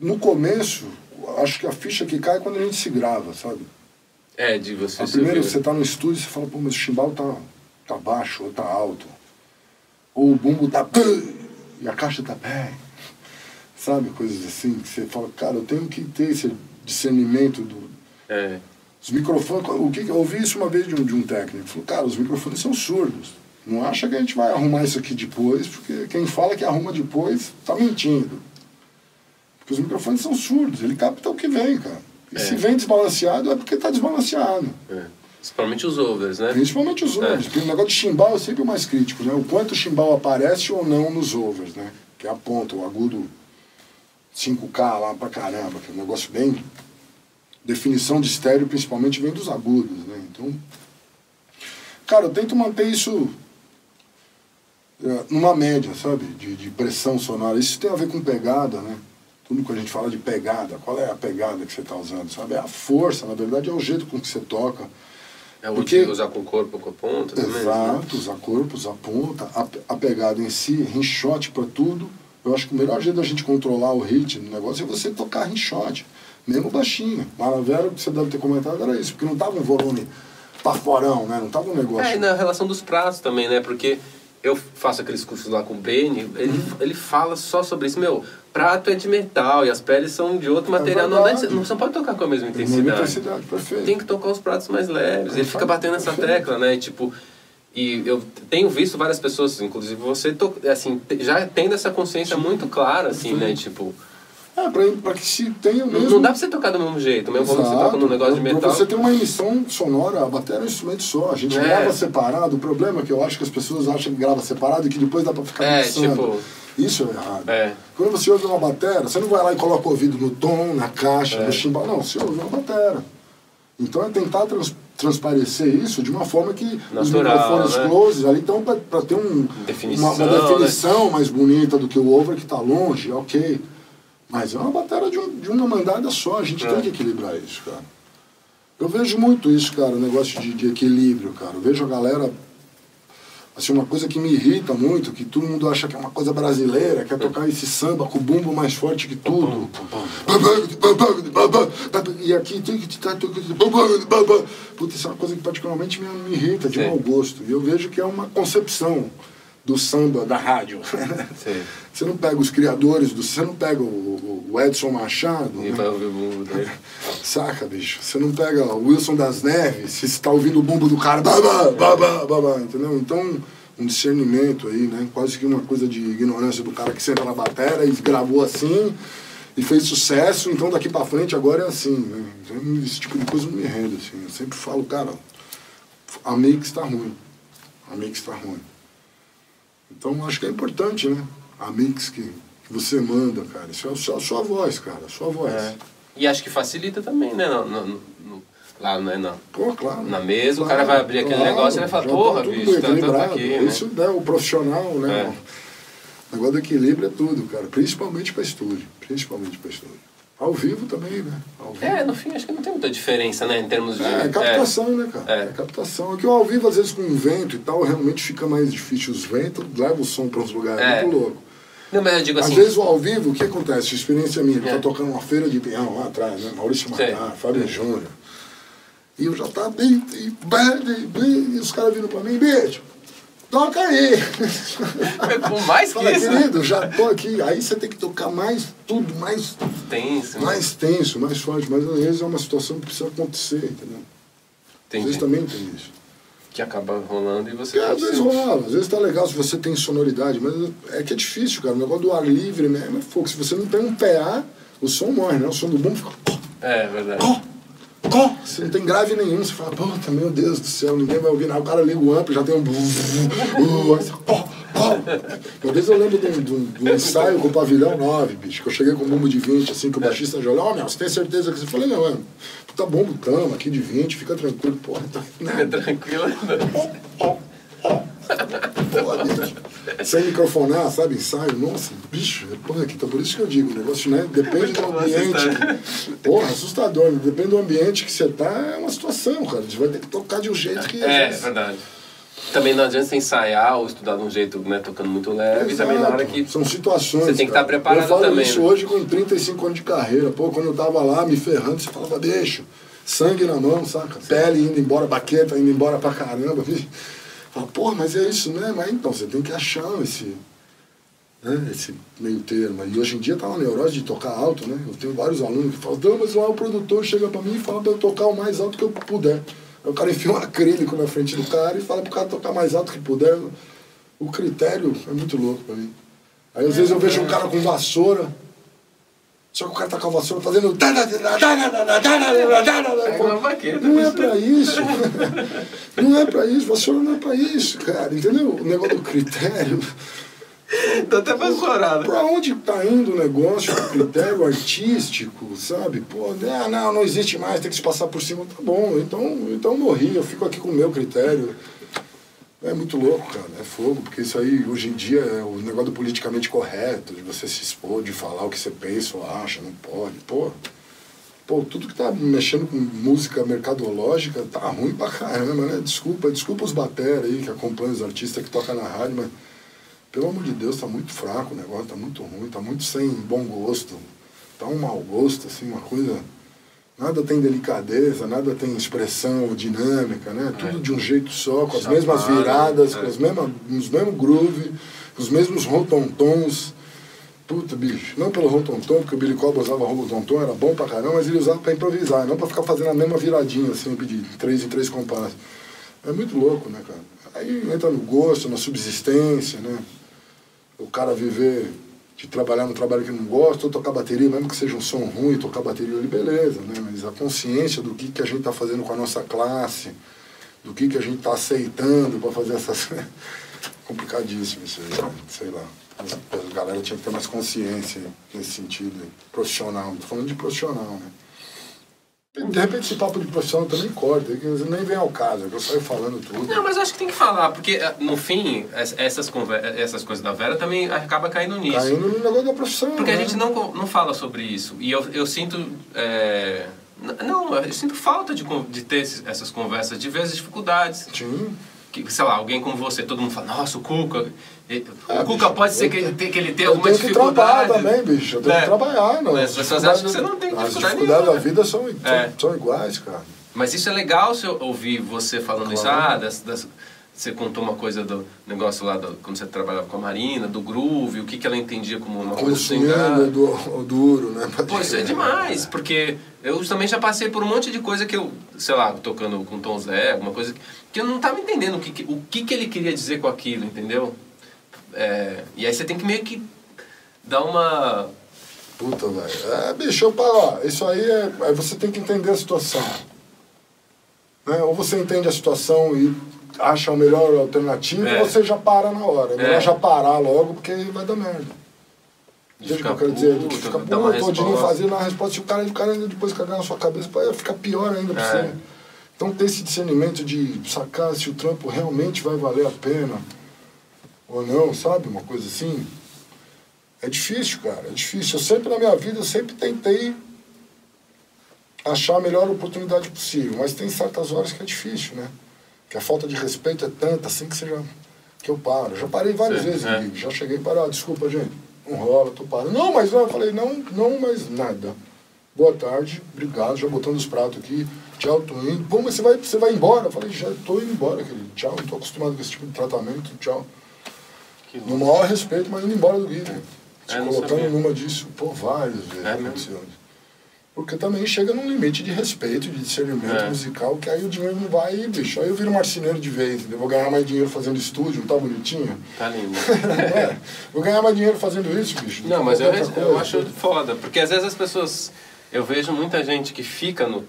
C: no começo, acho que a ficha que cai é quando a gente se grava, sabe?
B: É, de você
C: a Primeiro, você tá no estúdio e você fala, pô, mas o chimbal tá tá baixo ou tá alto. Ou o bumbo tá e a caixa tá bem. Sabe, coisas assim, que você fala, cara, eu tenho que ter esse discernimento do.
B: É.
C: Os microfones, o que eu ouvi isso uma vez de um, de um técnico, falou, cara, os microfones são surdos. Não acha que a gente vai arrumar isso aqui depois, porque quem fala que arruma depois tá mentindo. Porque os microfones são surdos, ele capta o que vem, cara. E é. se vem desbalanceado é porque tá desbalanceado.
B: É. Principalmente os overs, né?
C: Principalmente os overs. É. Porque o negócio de chimbal é sempre o mais crítico, né? O quanto o chimbal aparece ou não nos overs, né? Que é a ponta, o agudo 5K lá pra caramba, que é um negócio bem... Definição de estéreo principalmente vem dos agudos, né? Então... Cara, eu tento manter isso é, numa média, sabe? De, de pressão sonora. Isso tem a ver com pegada, né? Tudo que a gente fala de pegada, qual é a pegada que você está usando, sabe? É a força, na verdade, é o jeito com que você toca.
B: É Porque, usar com o corpo, com a ponta também.
C: Né? Exato, usar corpo, usar ponta, a, a pegada em si, rinshot para tudo. Eu acho que o melhor jeito da gente controlar o ritmo do negócio é você tocar rinshot, mesmo baixinho. Maravera, que você deve ter comentado, era isso, porque não tava um volume paforão, né? Não tava um negócio. É,
B: e na relação dos pratos também, né? Porque eu faço aqueles cursos lá com o Benny, ele, ele fala só sobre isso. Meu, prato é de metal e as peles são de outro é material. não, não, você não pode tocar com a mesma intensidade.
C: intensidade perfeito.
B: Tem que tocar os pratos mais leves. ele fica batendo essa tecla, né? E, tipo, e eu tenho visto várias pessoas, inclusive você, assim, já tendo essa consciência muito clara, assim, né? Tipo...
C: É, pra, pra que se tenha mesmo...
B: Não dá pra você tocar do mesmo jeito, mesmo quando você toca num negócio de metal.
C: Pra você ter uma emissão sonora, a bateria é um instrumento só. A gente é. grava separado. O problema é que eu acho que as pessoas acham que grava separado e que depois dá pra ficar
B: é, mixando. Tipo...
C: Isso é errado.
B: É.
C: Quando você ouve uma bateria, você não vai lá e coloca o ouvido no tom, na caixa, é. no chimbal. Não, você ouve uma bateria. Então é tentar trans, transparecer isso de uma forma que
B: Natural,
C: os microfones
B: né?
C: closes ali estão para ter um,
B: definição,
C: uma, uma, definição né? mais bonita do que o over que está longe, ok. Mas é uma bateria de, um, de uma mandada só, a gente é. tem que equilibrar isso, cara. Eu vejo muito isso, cara, o negócio de, de equilíbrio, cara. Eu vejo a galera Assim, uma coisa que me irrita muito, que todo mundo acha que é uma coisa brasileira, quer tocar esse samba com o bumbo mais forte que tudo. E aqui tem que. Puta, isso é uma coisa que particularmente me, me irrita, de Sim. mau gosto. E eu vejo que é uma concepção do samba da rádio. Sim. Você não pega os criadores, do, você não pega o, o Edson Machado.
B: E né? vai ouvir o bumbo dele.
C: Saca, bicho? Você não pega o Wilson das Neves, você está ouvindo o bumbo do cara, babá, babá, babá, entendeu? Então, um discernimento aí, né? Quase que uma coisa de ignorância do cara que senta na bateria e gravou assim e fez sucesso, então daqui para frente agora é assim, né? Então, esse tipo de coisa não me rende, assim. Eu sempre falo, cara, a mix está ruim. A mix está ruim. Então acho que é importante, né? A mix que, que você manda, cara. Isso é só a sua voz, cara. Sua voz. É.
B: E acho que facilita também, né? No, no, no, lá né? na,
C: Pô, claro,
B: na mesa, claro, o cara vai abrir aquele claro, negócio e vai falar, porra, tá bicho, tá, tá aqui. Né?
C: Isso é o profissional, né? É. O negócio do equilíbrio é tudo, cara. Principalmente para estúdio. Principalmente para estúdio. Ao vivo também, né? Vivo.
B: É, no fim acho que não tem muita diferença, né? Em termos de.
C: É, é captação, é. né, cara? É. é captação. É que o ao vivo, às vezes, com vento e tal, realmente fica mais difícil. Os ventos levam o som para uns lugares é. muito louco.
B: Não, mas eu digo assim.
C: Às vezes o ao vivo, o que acontece? Experiência minha, é. tá tocando uma feira de peão lá atrás, né? Maurício Matar, Fábio Júnior. E eu já tava bem, bem, bem, e os caras viram pra mim, beijo toca aí.
B: Com mais que Fala,
C: isso. querido, já tô aqui. Aí você tem que tocar mais tudo, mais
B: tenso.
C: Mais tenso, mais forte. Mas às vezes é uma situação que precisa acontecer, entendeu? Entendi. Às vezes também tem isso.
B: Que acaba rolando e você.
C: É, às vezes rola, às vezes tá legal se você tem sonoridade, mas é que é difícil, cara. O negócio do ar livre mesmo é fogo. Se você não tem um PA, o som morre, né? O som do bom fica.
B: É, verdade.
C: Có! Você não tem grave nenhum, você fala, puta, meu Deus do céu, ninguém vai ouvir nada. O cara liga o amplo, já tem um. Uh, aí você, có, có. Uma vez eu lembro de um, de, um, de um, ensaio com o pavilhão 9, bicho, que eu cheguei com um bumbo de 20, assim, que o baixista já olhou, ó, oh, meu, você tem certeza que você falei, não, mano, tá bom, tamo aqui de 20, fica tranquilo, porra, tá.
B: Fica tranquilo.
C: Sem microfonar, sabe? Ensaio, nossa, bicho, porra, aqui, então por isso que eu digo, o negócio, né? Depende do ambiente. Porra, assustador, né? depende do ambiente que você tá, é uma situação, cara. Você vai ter que tocar de um jeito que.
B: É, é verdade. Também não adianta você ensaiar ou estudar de um jeito, né, tocando muito leve, Exato. também na hora que.
C: São situações.
B: Você tem que estar tá preparado
C: eu falo
B: também.
C: isso
B: né?
C: hoje com 35 anos de carreira. Pô, quando eu tava lá me ferrando, você falava, deixa, sangue na mão, saca? Pele indo embora, baqueta indo embora pra caramba, bicho. Fala, pô, mas é isso, né? Mas então, você tem que achar esse, né, esse meio termo. E hoje em dia tá uma neurose de tocar alto, né? Eu tenho vários alunos que falam, não, mas lá o produtor chega para mim e fala para eu tocar o mais alto que eu puder. Aí o cara enfia um acrílico na frente do cara e fala pro cara tocar mais alto que puder. O critério é muito louco para mim. Aí às vezes eu vejo um cara com vassoura, só que o cara tá com a vassoura fazendo. Não é pra isso. Não é pra isso. Vassoura não é pra isso, cara. Entendeu? O negócio do critério.
B: Tá até pra chorar, né?
C: Pra onde tá indo o negócio, o critério artístico, sabe? Pô, ah, não, não existe mais, tem que se passar por cima. Tá bom, então, então morri, eu fico aqui com o meu critério. É muito louco, cara, é fogo, porque isso aí hoje em dia é o negócio do politicamente correto, de você se expor, de falar o que você pensa ou acha, não pode. Pô, pô tudo que tá mexendo com música mercadológica tá ruim pra caramba, né? Desculpa, desculpa os batera aí que acompanham os artistas que tocam na rádio, mas pelo amor de Deus, tá muito fraco o negócio, tá muito ruim, tá muito sem bom gosto, tá um mau gosto, assim, uma coisa Nada tem delicadeza, nada tem expressão dinâmica, né? É. Tudo de um jeito só, com as Chamado, mesmas viradas, é. com as mesmas, os mesmos groove, os mesmos rotontons. Puta, bicho. Não pelo rotontom, porque o Billy Cobra usava rotontom, era bom pra caramba, mas ele usava pra improvisar, não pra ficar fazendo a mesma viradinha, sempre de três em três compassos. É muito louco, né, cara? Aí entra no gosto, na subsistência, né? O cara viver de trabalhar no trabalho que não gosta, ou tocar bateria, mesmo que seja um som ruim, tocar bateria ali, beleza, né? Mas a consciência do que, que a gente está fazendo com a nossa classe, do que, que a gente está aceitando para fazer essas. Complicadíssimo isso aí, né? sei lá. A galera tinha que ter mais consciência nesse sentido, profissional. Estou falando de profissional, né? De repente esse papo de profissional também corta, que nem vem ao caso, que eu saio falando tudo.
B: Não, mas acho que tem que falar, porque eh, no fim, essas, essas coisas da Vera também acaba caindo nisso.
C: Caindo no negócio da profissão.
B: Porque né? a gente não, não fala sobre isso. E eu, eu sinto. É... Não, eu sinto falta de, de ter essas conversas, de ver as dificuldades.
C: Sim.
B: Que sei lá, alguém como você, todo mundo fala, nossa, o Cuca. O é, Cuca bicho, pode ser que, ele, que ele tenha alguma dificuldade.
C: Eu tenho que trabalhar também, bicho. Eu tenho é. que trabalhar, não.
B: Mas as pessoas acham que você não tem dificuldade
C: As dificuldades da vida são, é. são, iguais, cara.
B: Mas isso é legal se eu ouvir você falando claro. isso, ah, das, das, você contou uma coisa do negócio lá, do, quando você trabalhava com a Marina, do groove, o que, que ela entendia como uma coisa
C: assim. do duro, né?
B: Pô, isso é demais, porque eu também já passei por um monte de coisa que eu, sei lá, tocando com Tom Zé, alguma coisa que eu não estava entendendo o que, o que, que ele queria dizer com aquilo, entendeu? É, e aí você tem que meio que dar uma...
C: Puta, velho. É, bicho, eu paro, isso aí é, é... Você tem que entender a situação. Né? Ou você entende a situação e acha a melhor alternativa, é. você já para na hora. É melhor é. já parar logo, porque vai dar merda. Entende o que eu quero dizer? Que ficar puto, todinho fazendo a resposta. Se o cara, o cara ainda depois cagar na sua cabeça, vai ficar pior ainda pra é. você. Então ter esse discernimento de sacar se o trampo realmente vai valer a pena ou não, sabe? Uma coisa assim. É difícil, cara. É difícil. Eu sempre na minha vida, eu sempre tentei achar a melhor oportunidade possível. Mas tem certas horas que é difícil, né? que a falta de respeito é tanta assim que você já que eu paro. Já parei várias Sim, vezes, é. já cheguei para, ah, desculpa, gente, não rola, tô parando. Não, mas não, eu falei, não, não, mas nada. Boa tarde, obrigado, já botando os pratos aqui. Tchau, tô indo. Pô, mas você vai, você vai embora? Eu falei, já tô indo embora, querido. Tchau, não tô acostumado com esse tipo de tratamento, tchau. No maior respeito, mas indo embora do Guilherme. É, colocando numa disso, pô, várias vezes é aconteceu isso. Porque também chega num limite de respeito, de discernimento é. musical, que aí o dinheiro não vai, bicho. Aí eu viro marceneiro de vez, entendeu? Vou ganhar mais dinheiro fazendo estúdio, não tá bonitinho?
B: Tá lindo.
C: é. Vou ganhar mais dinheiro fazendo isso, bicho.
B: Não, mas eu, eu acho foda, porque às vezes as pessoas. Eu vejo muita gente que fica no,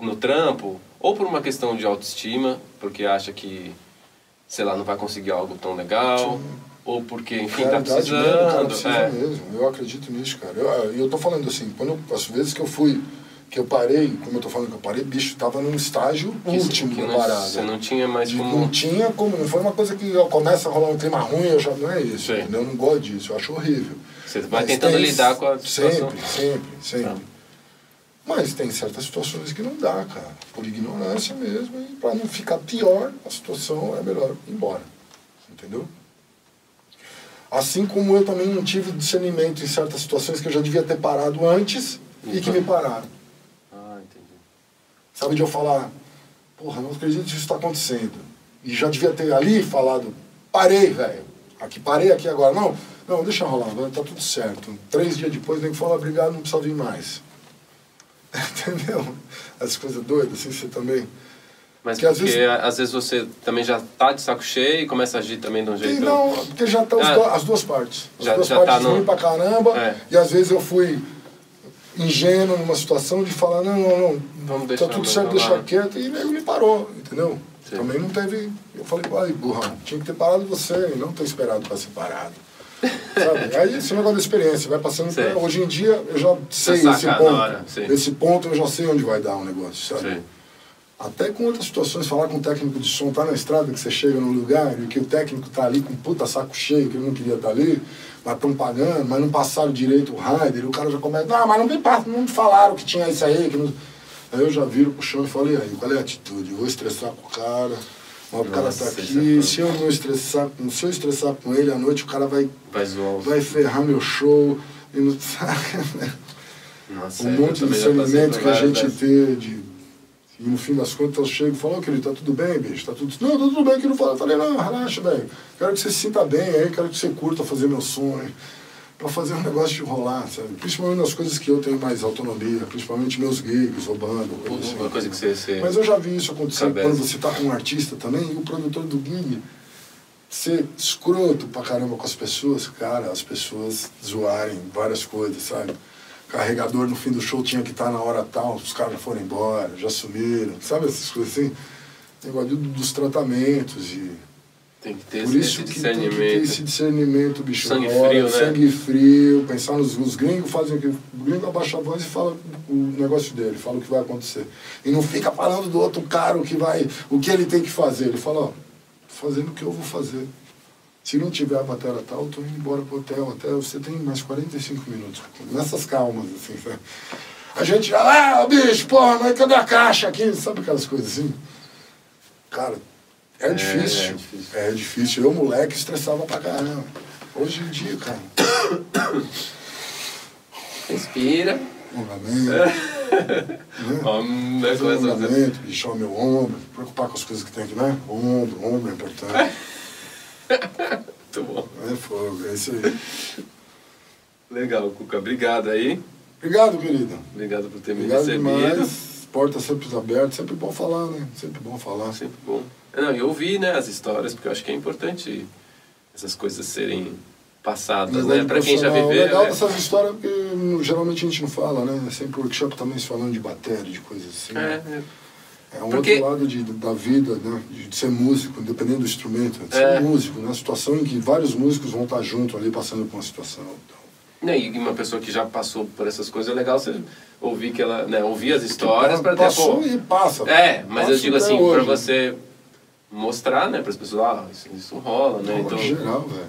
B: no trampo, ou por uma questão de autoestima, porque acha que, sei lá, não vai conseguir algo tão legal. Ou porque, enfim, está precisando. Mesmo, cara, precisa
C: é. mesmo. Eu acredito nisso, cara. Eu, eu tô falando assim, quando, as vezes que eu fui, que eu parei, como eu tô falando que eu parei, bicho, tava num estágio que último da parada.
B: Você não tinha mais como...
C: Não tinha como, não foi uma coisa que começa a rolar um clima ruim, eu já, não é isso, eu não gosto disso, eu acho horrível.
B: Você vai Mas tentando tem, lidar com a
C: situação. Sempre, sempre, sempre. Tá. Mas tem certas situações que não dá, cara, por ignorância mesmo, e para não ficar pior a situação é melhor ir embora, entendeu? Assim como eu também não tive discernimento em certas situações que eu já devia ter parado antes então. e que me pararam.
B: Ah, entendi.
C: Sabe de eu falar, porra, não acredito que isso está acontecendo. E já devia ter ali falado, parei, velho. Aqui, parei aqui agora. Não, não, deixa rolar, tá tudo certo. Três dias depois, nem que falar, obrigado, não precisa vir mais. Entendeu? As coisas doidas, assim, você também...
B: Mas que porque às vezes, às vezes você também já tá de saco cheio e começa a agir também de um jeito...
C: Não, porque já estão ah, as duas partes. As já, duas já partes tá no... pra caramba. É. E às vezes eu fui ingênuo numa situação de falar, não, não, não, Vamos tá tudo certo, deixar quieto. E ele me parou, entendeu? Sim. Também não teve... Eu falei, ai, burrão, tinha que ter parado você e não ter esperado para ser parado. Sabe? Aí esse negócio da experiência, vai passando. Hoje em dia eu já sei esse ponto. Esse ponto eu já sei onde vai dar o um negócio, sabe? Sim. Até com outras situações, falar com o técnico de som, tá na estrada, que você chega num lugar e que o técnico tá ali com puta saco cheio, que ele não queria estar tá ali, mas estão pagando, mas não passaram direito o rider, o cara já começa, não, mas não me, não me falaram que tinha isso aí. Que não... Aí eu já viro pro chão e falei, aí, qual é a atitude? Eu vou estressar com o cara, mas o cara tá aqui, se eu não estressar, se eu estressar com ele à noite, o cara vai,
B: vai, zoar.
C: vai ferrar meu show. E não, Nossa, um monte de discernimento que a gente teve e no fim das contas eu chego e falo, oh, querido, tá tudo bem, bicho? Tá tudo... Não, tá tudo bem, que não fala. Eu falei, não, relaxa, velho. Quero que você se sinta bem aí, quero que você curta fazer meu sonho. Pra fazer um negócio de rolar, sabe? Principalmente nas coisas que eu tenho mais autonomia, principalmente meus gigs, ou banda,
B: coisa assim. Uma coisa que você, você...
C: Mas eu já vi isso acontecer quando você tá com um artista também, e o produtor do gig ser escroto pra caramba com as pessoas, cara, as pessoas zoarem várias coisas, sabe? carregador no fim do show tinha que estar na hora tal, os caras já foram embora, já sumiram, sabe essas coisas assim? Negócio dos tratamentos e.
B: Tem que ter Por esse, isso esse discernimento. Tem que ter
C: esse discernimento, bicho.
B: Sangue hora, frio, né?
C: Sangue frio, pensar nos os gringos fazem o que. O gringo abaixa a voz e fala o negócio dele, fala o que vai acontecer. E não fica falando do outro cara o que vai, o que ele tem que fazer. Ele fala, ó, fazendo o que eu vou fazer. Se não tiver a bateria tal, eu tô indo embora pro hotel. Até você tem mais 45 minutos. Nessas calmas, assim, sabe? A gente já, ah, bicho, porra, mas cadê a caixa aqui? Sabe aquelas coisas assim? Cara, É, difícil. É, é difícil. É difícil. Eu, moleque, estressava pra caramba. Hoje em dia, cara.
B: Respira.
C: Alongamento. né?
B: Hum,
C: Fazer alongamento, lixar o meu ombro, preocupar com as coisas que tem aqui, né? Ombro, ombro é importante.
B: Muito bom.
C: É fogo, é isso aí.
B: Legal, Cuca. Obrigado aí.
C: Obrigado, querido.
B: Obrigado por ter
C: Obrigado
B: me recebido.
C: Demais. Portas sempre abertas, sempre bom falar, né? Sempre bom falar.
B: Sempre bom. Não, e ouvir né, as histórias, porque eu acho que é importante essas coisas serem passadas, né? Para quem já viveu.
C: Legal
B: né?
C: dessas histórias é porque geralmente a gente não fala, né? É sempre workshop também se falando de bateria, de coisas assim.
B: É,
C: né?
B: é.
C: É um
B: Porque-
C: outro lado de, da vida, né? De ser músico, independente do instrumento. De ser
B: É.
C: músico, né? Situação em que vários músicos vão estar juntos ali passando por uma situação. Então,
B: Né, E uma pessoa que já passou por essas coisas é legal você ouvir que ela, né, ouvir as histórias para ter
C: Passou
B: pô,
C: e passa.
B: É, mas eu digo assim, para você mostrar, né, para as pessoas, ah, isso, isso rola, né?
C: Rola
B: Então,
C: geral, velho.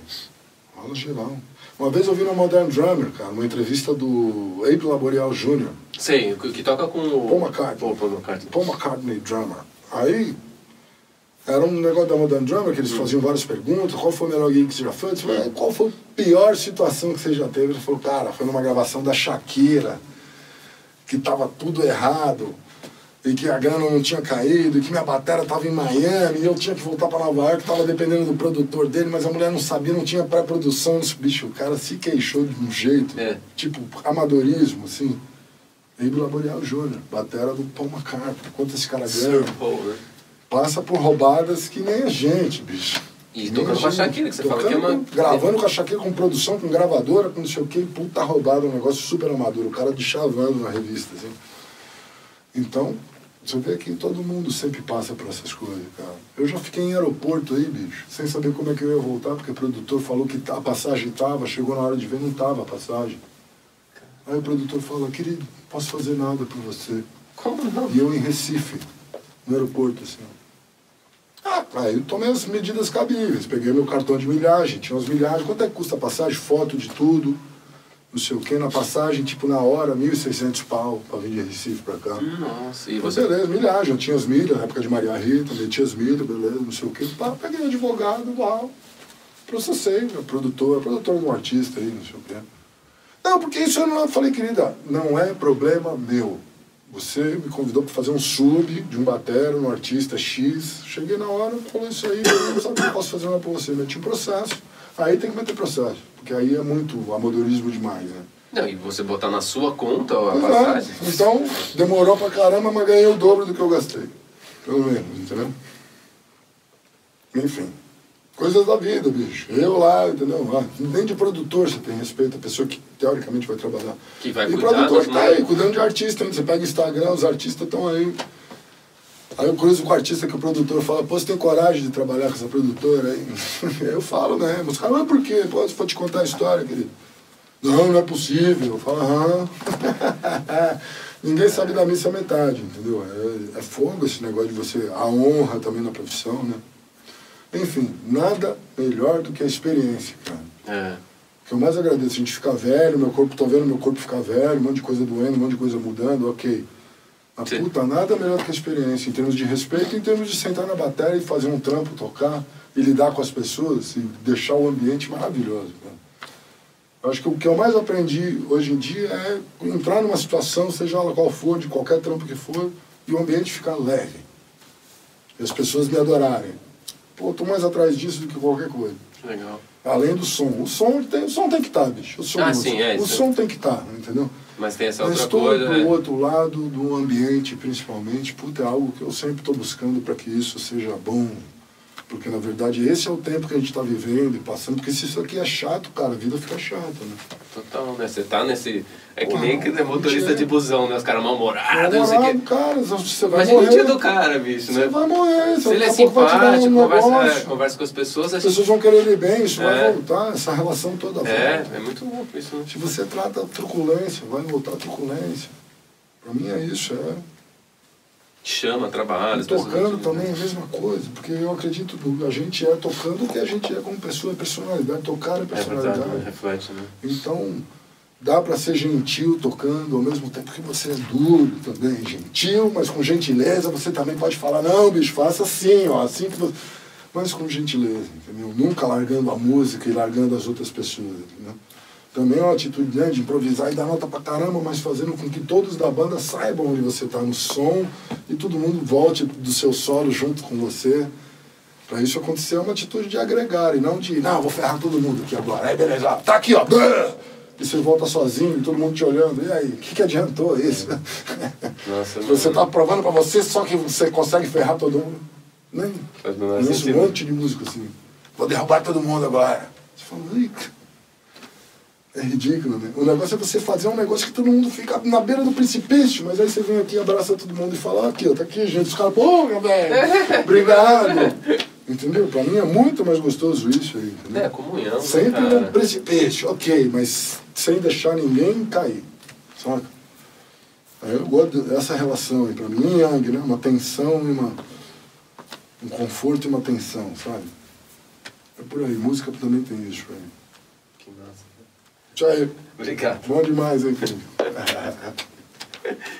C: Rola geral. Uma vez eu vi no Modern Drummer, cara, uma entrevista do Abe Laboriel Jr.,
B: sei, que, toca com o
C: Paul McCartney.
B: Paul, McCartney.
C: Paul McCartney Drummer. Aí, era um negócio da Modern Drummer, que eles faziam várias perguntas, qual foi o melhor gig que você já foi? Disse, "Ué, qual foi a pior situação que você já teve? Ele falou, cara, foi numa gravação da Shakira, que tava tudo errado, e que a grana não tinha caído, e que minha bateria tava em Miami, e eu tinha que voltar para Nova York, tava dependendo do produtor dele, mas a mulher não sabia, não tinha pré-produção. Bicho, o cara se queixou de um jeito,
B: É.
C: tipo, amadorismo, assim. Abe Laboriel Jr., batera do Paul McCartney. Quanto esse cara ganha?
B: Né?
C: Passa por roubadas que nem a gente, bicho.
B: E tocando com a. Shakira, que você fala que é uma...
C: com- Gravando com a Shakira, com produção, com gravadora, com não sei o que, puta roubada, um negócio super amador. O cara de chavando na revista, assim. Então, você vê que todo mundo sempre passa por essas coisas, cara. Eu já fiquei em aeroporto aí, bicho, sem saber como é que eu ia voltar, porque o produtor falou que a passagem tava, chegou na hora de ver, não tava a passagem. Aí o produtor fala, querido, posso fazer nada por você.
B: Como não?
C: E eu em Recife, no aeroporto, assim. Ah, aí eu tomei as medidas cabíveis, peguei meu cartão de milhagem, tinha umas milhagens, quanto é que custa a passagem, foto de tudo, não sei o que, na passagem, tipo, na hora, 1.600 pau pra vir de Recife pra cá.
B: Nossa, e
C: Mas
B: você...
C: beleza, milhagem, eu tinha as milhas, na época de Maria Rita, meti as milhas, beleza, não sei o que, pá, peguei um advogado, uau, processei, meu produtor, produtor de um artista aí, não sei o que. Não, porque isso eu não falei, querida, não é problema meu. Você me convidou para fazer um sub de um batera, um artista X. Cheguei na hora, falou isso aí, eu não sabia que eu posso fazer nada para você. Meti um processo. Aí tem que meter processo, porque aí é muito amadorismo demais, né?
B: Não, e você botar na sua conta a
C: Pois é.
B: passagem...
C: Então, demorou pra caramba, mas ganhei o dobro do que eu gastei. Pelo menos, entendeu? Enfim. Coisas da vida, bicho. Eu lá, entendeu? Ah, nem de produtor você tem respeito, a pessoa que teoricamente vai trabalhar.
B: Que vai
C: e o
B: cuidar
C: produtor que tá aí, cuidando de artista, hein? Você pega Instagram, os artistas estão aí. Aí eu cruzo com o artista que o produtor fala, pô, você tem coragem de trabalhar com essa produtora aí? Eu falo, né? Mas os caras, mas por quê? Pô, se for te contar a história, querido. Não, não é possível. Eu falo, aham. Ninguém sabe da missa metade, entendeu? É, é fogo esse negócio de você, a honra também na profissão, né? Enfim, nada melhor do que a experiência, cara.
B: É.
C: O que eu mais agradeço, a gente ficar velho, meu corpo, tô vendo meu corpo ficar velho, um monte de coisa doendo, um monte de coisa mudando, ok. Mas
B: Sim.
C: puta, nada melhor do que a experiência, em termos de respeito, em termos de sentar na bateria e fazer um trampo, tocar, e lidar com as pessoas, e deixar o ambiente maravilhoso, cara. Eu acho que o que eu mais aprendi hoje em dia é entrar numa situação, seja ela qual for, de qualquer trampo que for, e o ambiente ficar leve. E as pessoas me adorarem. Pô, eu tô mais atrás disso do que qualquer coisa.
B: Legal.
C: Além do som. O som tem, o som tem que estar, bicho. O som,
B: Ah, sim,
C: som-
B: é,
C: o som tem que estar, entendeu?
B: Mas tem essa
C: Mas
B: outra coisa,
C: pro
B: né?
C: outro lado do ambiente, principalmente, puta, é algo que eu sempre estou buscando para que isso seja bom. Porque, na verdade, esse é o tempo que a gente está vivendo e passando. Porque se isso aqui é chato, cara, a vida fica chata, né?
B: Total, né? Você tá nesse... É que nem que motorista
C: é.
B: de busão, né? Os caras mal-humorados, não sei o quê.
C: cara, você vai
B: o
C: morrer.
B: dia do cara, bicho,
C: Você
B: né?
C: vai morrer.
B: Se ele é simpático, conversa, é, conversa com as pessoas,
C: As pessoas vão querer ele bem, isso
B: É.
C: vai voltar, essa relação toda
B: É,
C: volta.
B: é muito louco isso, né?
C: Se você trata truculência, vai voltar truculência. Pra mim é isso, é.
B: Chama, trabalha.
C: E tocando também é a mesma coisa, porque eu acredito que a gente é tocando o que a gente é como pessoa, é personalidade, tocar é
B: É verdade,
C: personalidade.
B: né? reflete, né?
C: Então, dá pra ser gentil tocando ao mesmo tempo que você é duro também. Gentil, mas com gentileza você também pode falar, não, bicho, faça assim, ó, assim que você... mas com gentileza, entendeu? Nunca largando a música e largando as outras pessoas, entendeu? Também é uma atitude né, de improvisar e dar nota pra caramba, mas fazendo com que todos da banda saibam onde você tá no som e todo mundo volte do seu solo junto com você. Para isso acontecer é uma atitude de agregar e não de, não, vou ferrar todo mundo aqui agora. Aí beleza, tá aqui, ó. E você volta sozinho e todo mundo te olhando. E aí, o que, que adiantou isso? Nossa, você tá provando para você só que você consegue ferrar todo mundo. Nem. Conheço um monte de músico assim. Vou derrubar todo mundo agora. Você fala, é ridículo, né? O negócio é você fazer um negócio que todo mundo fica na beira do precipício, mas aí você vem aqui, abraça todo mundo e fala, aqui, ó, tá aqui, gente. Os caras, pô, meu velho, obrigado. Entendeu? Pra mim é muito mais gostoso isso aí. Entendeu?
B: É, comunhão. Né,
C: Sempre no precipício, ok, mas sem deixar ninguém cair. Saca? Aí eu gosto dessa relação aí, pra mim, Yang, né? Uma tensão e uma. Um conforto e uma tensão, sabe? É por aí, música também tem isso aí.
B: Que massa.
C: Tchau aí.
B: Obrigado.
C: Bom demais, hein, filho?